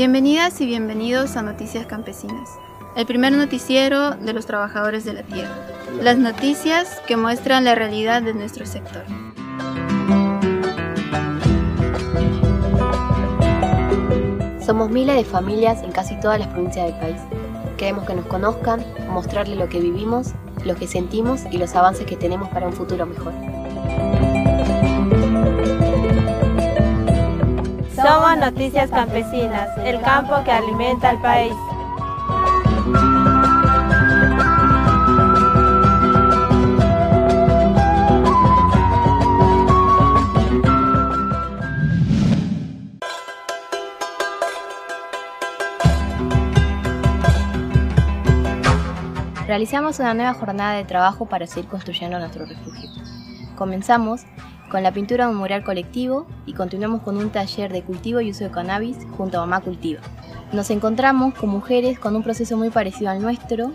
Bienvenidas y bienvenidos a Noticias Campesinas, el primer noticiero de los trabajadores de la tierra. Las noticias que muestran la realidad de nuestro sector. Somos miles de familias en casi todas las provincias del país. Queremos que nos conozcan, mostrarles lo que vivimos, lo que sentimos y los avances que tenemos para un futuro mejor. Somos Noticias Campesinas, el campo que alimenta al país. Realizamos una nueva jornada de trabajo para seguir construyendo nuestro refugio. Comenzamos con la pintura de un mural colectivo y continuamos con un taller de cultivo y uso de cannabis junto a Mamá Cultiva. Nos encontramos con mujeres con un proceso muy parecido al nuestro,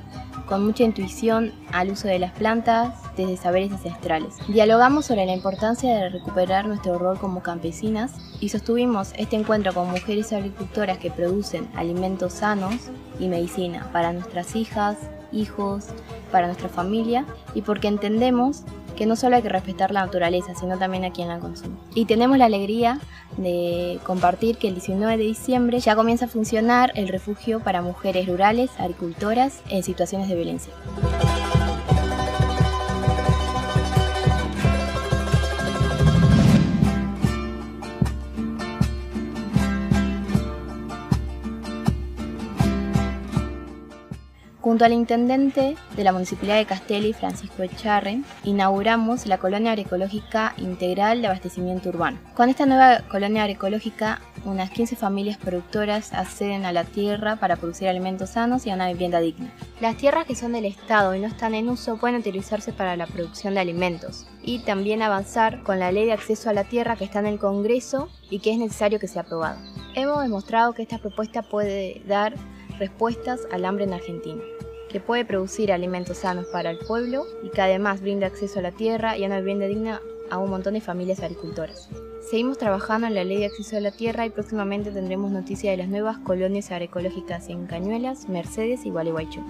con mucha intuición al uso de las plantas desde saberes ancestrales. Dialogamos sobre la importancia de recuperar nuestro rol como campesinas y sostuvimos este encuentro con mujeres agricultoras que producen alimentos sanos y medicina para nuestras hijas, hijos, para nuestra familia y porque entendemos que no solo hay que respetar la naturaleza, sino también a quien la consume. Y tenemos la alegría de compartir que el 19 de diciembre ya comienza a funcionar el refugio para mujeres rurales, agricultoras en situaciones de violencia. Junto al intendente de la Municipalidad de Castelli, Francisco Echarren, inauguramos la colonia agroecológica integral de abastecimiento urbano. Con esta nueva colonia agroecológica, unas 15 familias productoras acceden a la tierra para producir alimentos sanos y a una vivienda digna. Las tierras que son del Estado y no están en uso pueden utilizarse para la producción de alimentos y también avanzar con la ley de acceso a la tierra que está en el Congreso y que es necesario que sea aprobada. Hemos demostrado que esta propuesta puede dar respuestas al hambre en Argentina que puede producir alimentos sanos para el pueblo y que además brinda acceso a la tierra y a una vivienda digna a un montón de familias agricultoras. Seguimos trabajando en la ley de acceso a la tierra y próximamente tendremos noticias de las nuevas colonias agroecológicas en Cañuelas, Mercedes y Gualeguaychú.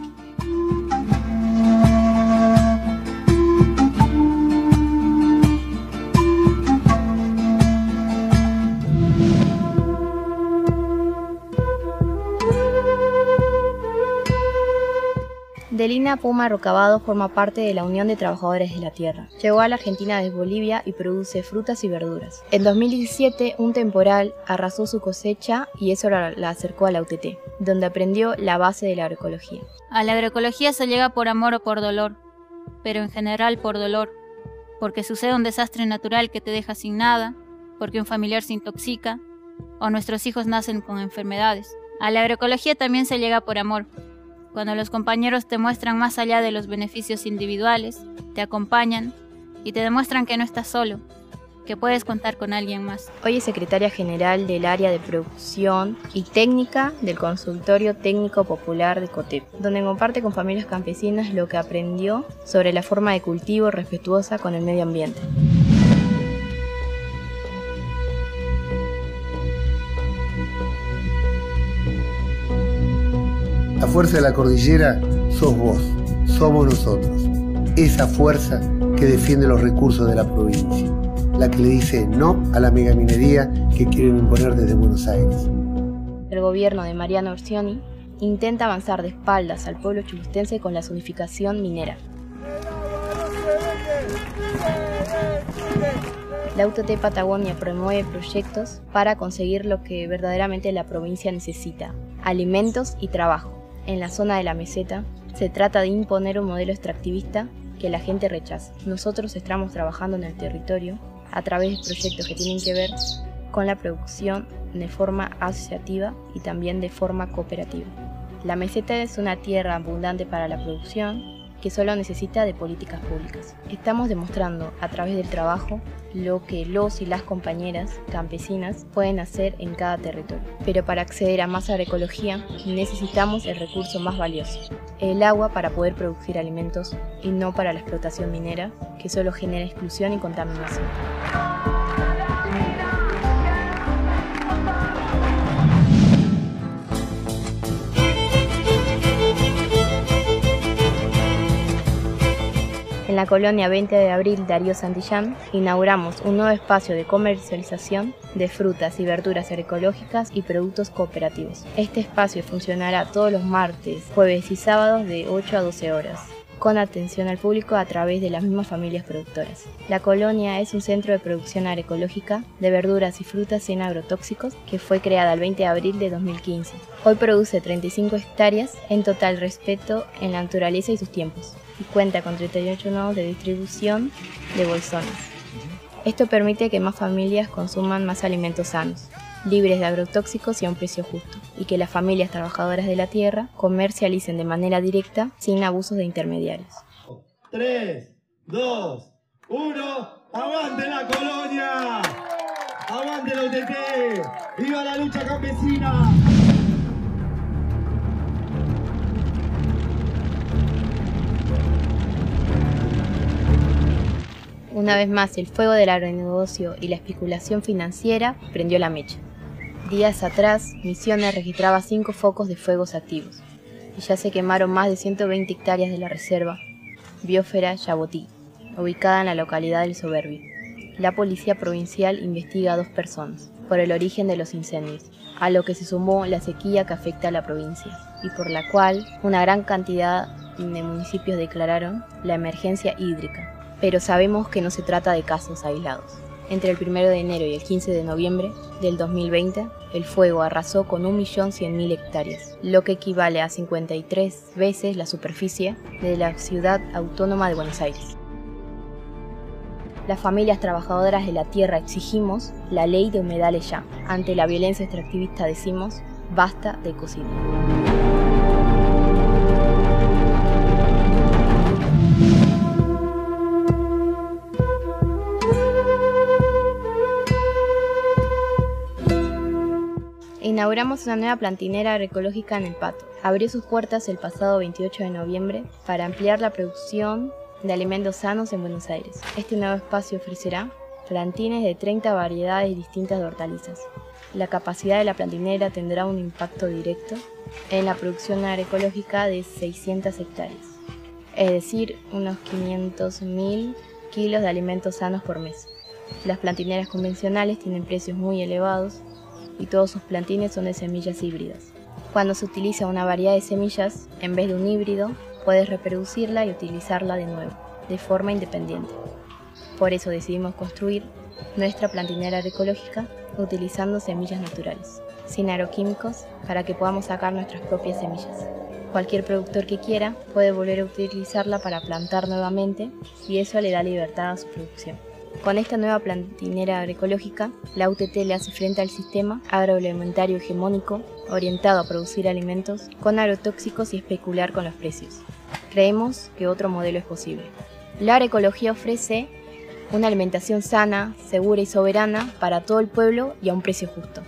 Delina Puma Rocabado forma parte de la Unión de Trabajadores de la Tierra. Llegó a la Argentina desde Bolivia y produce frutas y verduras. En 2017, un temporal arrasó su cosecha y eso la, acercó a la UTT, donde aprendió la base de la agroecología. A la agroecología se llega por amor o por dolor, pero en general por dolor, porque sucede un desastre natural que te deja sin nada, porque un familiar se intoxica, o nuestros hijos nacen con enfermedades. A la agroecología también se llega por amor, cuando los compañeros te muestran más allá de los beneficios individuales, te acompañan y te demuestran que no estás solo, que puedes contar con alguien más. Hoy es secretaria general del área de producción y técnica del Consultorio Técnico Popular de COTEP, donde comparte con familias campesinas lo que aprendió sobre la forma de cultivo respetuosa con el medio ambiente. La fuerza de la cordillera sos vos, somos nosotros. Esa fuerza que defiende los recursos de la provincia. La que le dice no a la megaminería que quieren imponer desde Buenos Aires. El gobierno de Mariano Orsioni intenta avanzar de espaldas al pueblo chulustense con la zonificación minera. La UTT Patagonia promueve proyectos para conseguir lo que verdaderamente la provincia necesita, alimentos y trabajo en la zona de la meseta, se trata de imponer un modelo extractivista que la gente rechaza. Nosotros estamos trabajando en el territorio a través de proyectos que tienen que ver con la producción de forma asociativa y también de forma cooperativa. La meseta es una tierra abundante para la producción que solo necesita de políticas públicas. Estamos demostrando a través del trabajo lo que los y las compañeras campesinas pueden hacer en cada territorio. Pero para acceder a más agroecología necesitamos el recurso más valioso, el agua para poder producir alimentos y no para la explotación minera que solo genera exclusión y contaminación. En la colonia 20 de abril Darío Santillán inauguramos un nuevo espacio de comercialización de frutas y verduras agroecológicas y productos cooperativos. Este espacio funcionará todos los martes, jueves y sábados de 8 a 12 horas con atención al público a través de las mismas familias productoras. La colonia es un centro de producción agroecológica de verduras y frutas sin agrotóxicos que fue creada el 20 de abril de 2015. Hoy produce 35 hectáreas en total respeto en la naturaleza y sus tiempos y cuenta con 38 nodos de distribución de bolsones. Esto permite que más familias consuman más alimentos sanos libres de agrotóxicos y a un precio justo, y que las familias trabajadoras de la tierra comercialicen de manera directa sin abusos de intermediarios. 3, 2, 1, ¡avante la colonia! ¡Avante la UTT! ¡Viva la lucha campesina! Una vez más, el fuego del agronegocio y la especulación financiera prendió la mecha. Días atrás, Misiones registraba cinco focos de fuegos activos y ya se quemaron más de 120 hectáreas de la reserva Biófera Yabotí, ubicada en la localidad del Soberbio. La policía provincial investiga a dos personas por el origen de los incendios, a lo que se sumó la sequía que afecta a la provincia y por la cual una gran cantidad de municipios declararon la emergencia hídrica. Pero sabemos que no se trata de casos aislados. Entre el 1 de enero y el 15 de noviembre del 2020, el fuego arrasó con 1.100.000 hectáreas, lo que equivale a 53 veces la superficie de la ciudad autónoma de Buenos Aires. Las familias trabajadoras de la tierra exigimos la ley de humedales ya. Ante la violencia extractivista decimos, basta de cocina. Inauguramos una nueva plantinera agroecológica en el Pato. Abrió sus puertas el pasado 28 de noviembre para ampliar la producción de alimentos sanos en Buenos Aires. Este nuevo espacio ofrecerá plantines de 30 variedades distintas de hortalizas. La capacidad de la plantinera tendrá un impacto directo en la producción agroecológica de 600 hectáreas, es decir, unos 500.000 kilos de alimentos sanos por mes. Las plantineras convencionales tienen precios muy elevados y todos sus plantines son de semillas híbridas. Cuando se utiliza una variedad de semillas, en vez de un híbrido, puedes reproducirla y utilizarla de nuevo, de forma independiente. Por eso decidimos construir nuestra plantinera ecológica utilizando semillas naturales, sin agroquímicos, para que podamos sacar nuestras propias semillas. Cualquier productor que quiera puede volver a utilizarla para plantar nuevamente y eso le da libertad a su producción. Con esta nueva plantinera agroecológica, la UTT le hace frente al sistema agroalimentario hegemónico orientado a producir alimentos con agrotóxicos y especular con los precios. Creemos que otro modelo es posible. La agroecología ofrece una alimentación sana, segura y soberana para todo el pueblo y a un precio justo.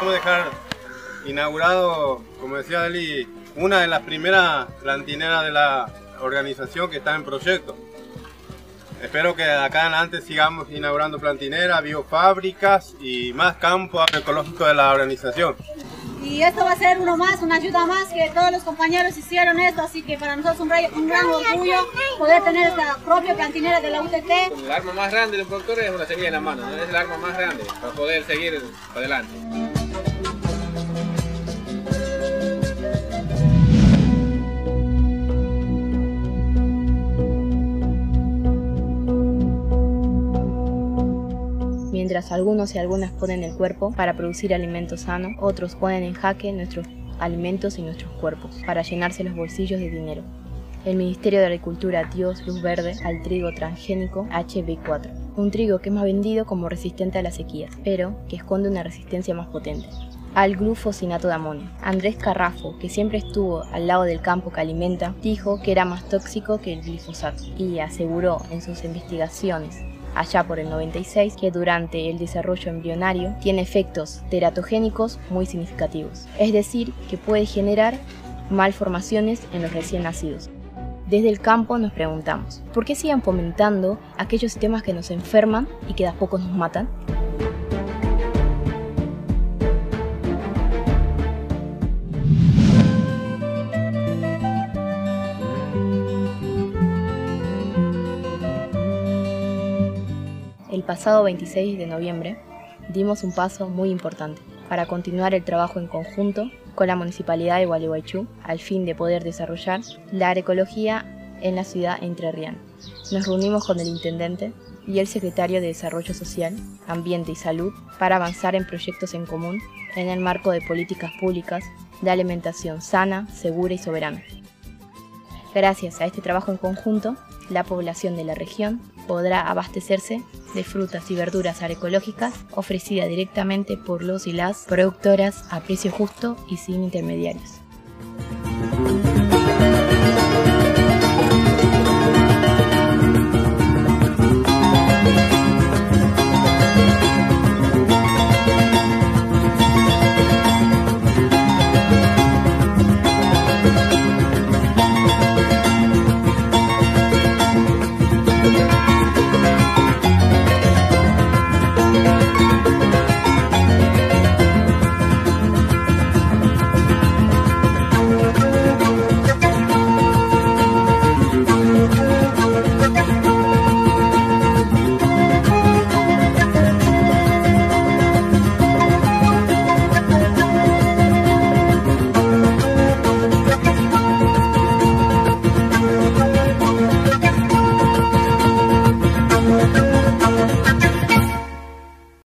Vamos dejar inaugurado, como decía Dali, una de las primeras plantineras de la organización que está en proyecto. Espero que de acá en adelante sigamos inaugurando plantineras, biofábricas y más campo agroecológico de la organización. Y esto va a ser uno más, una ayuda más que todos los compañeros hicieron esto, así que para nosotros es un, gran orgullo poder tener esta propia plantinera de la UTT. El arma más grande de un productor es una semilla en la mano, es el arma más grande para poder seguir adelante. Mientras algunos y algunas ponen el cuerpo para producir alimentos sanos, otros ponen en jaque nuestros alimentos y nuestros cuerpos para llenarse los bolsillos de dinero. El Ministerio de Agricultura dio luz verde al trigo transgénico HB4, un trigo que es más vendido como resistente a las sequías, pero que esconde una resistencia más potente al glufosinato de amonio. Andrés Carrafo, que siempre estuvo al lado del campo que alimenta, dijo que era más tóxico que el glifosato y aseguró en sus investigaciones allá por el 96, que durante el desarrollo embrionario tiene efectos teratogénicos muy significativos, es decir, que puede generar malformaciones en los recién nacidos. Desde el campo nos preguntamos, ¿por qué siguen fomentando aquellos sistemas que nos enferman y que a poco nos matan? Pasado 26 de noviembre dimos un paso muy importante para continuar el trabajo en conjunto con la Municipalidad de Gualeguaychú al fin de poder desarrollar la agroecología en la ciudad entrerriana. Nos reunimos con el intendente y el secretario de Desarrollo Social, Ambiente y Salud para avanzar en proyectos en común en el marco de políticas públicas de alimentación sana, segura y soberana. Gracias a este trabajo en conjunto, la población de la región podrá abastecerse de frutas y verduras agroecológicas ofrecidas directamente por los y las productoras a precio justo y sin intermediarios.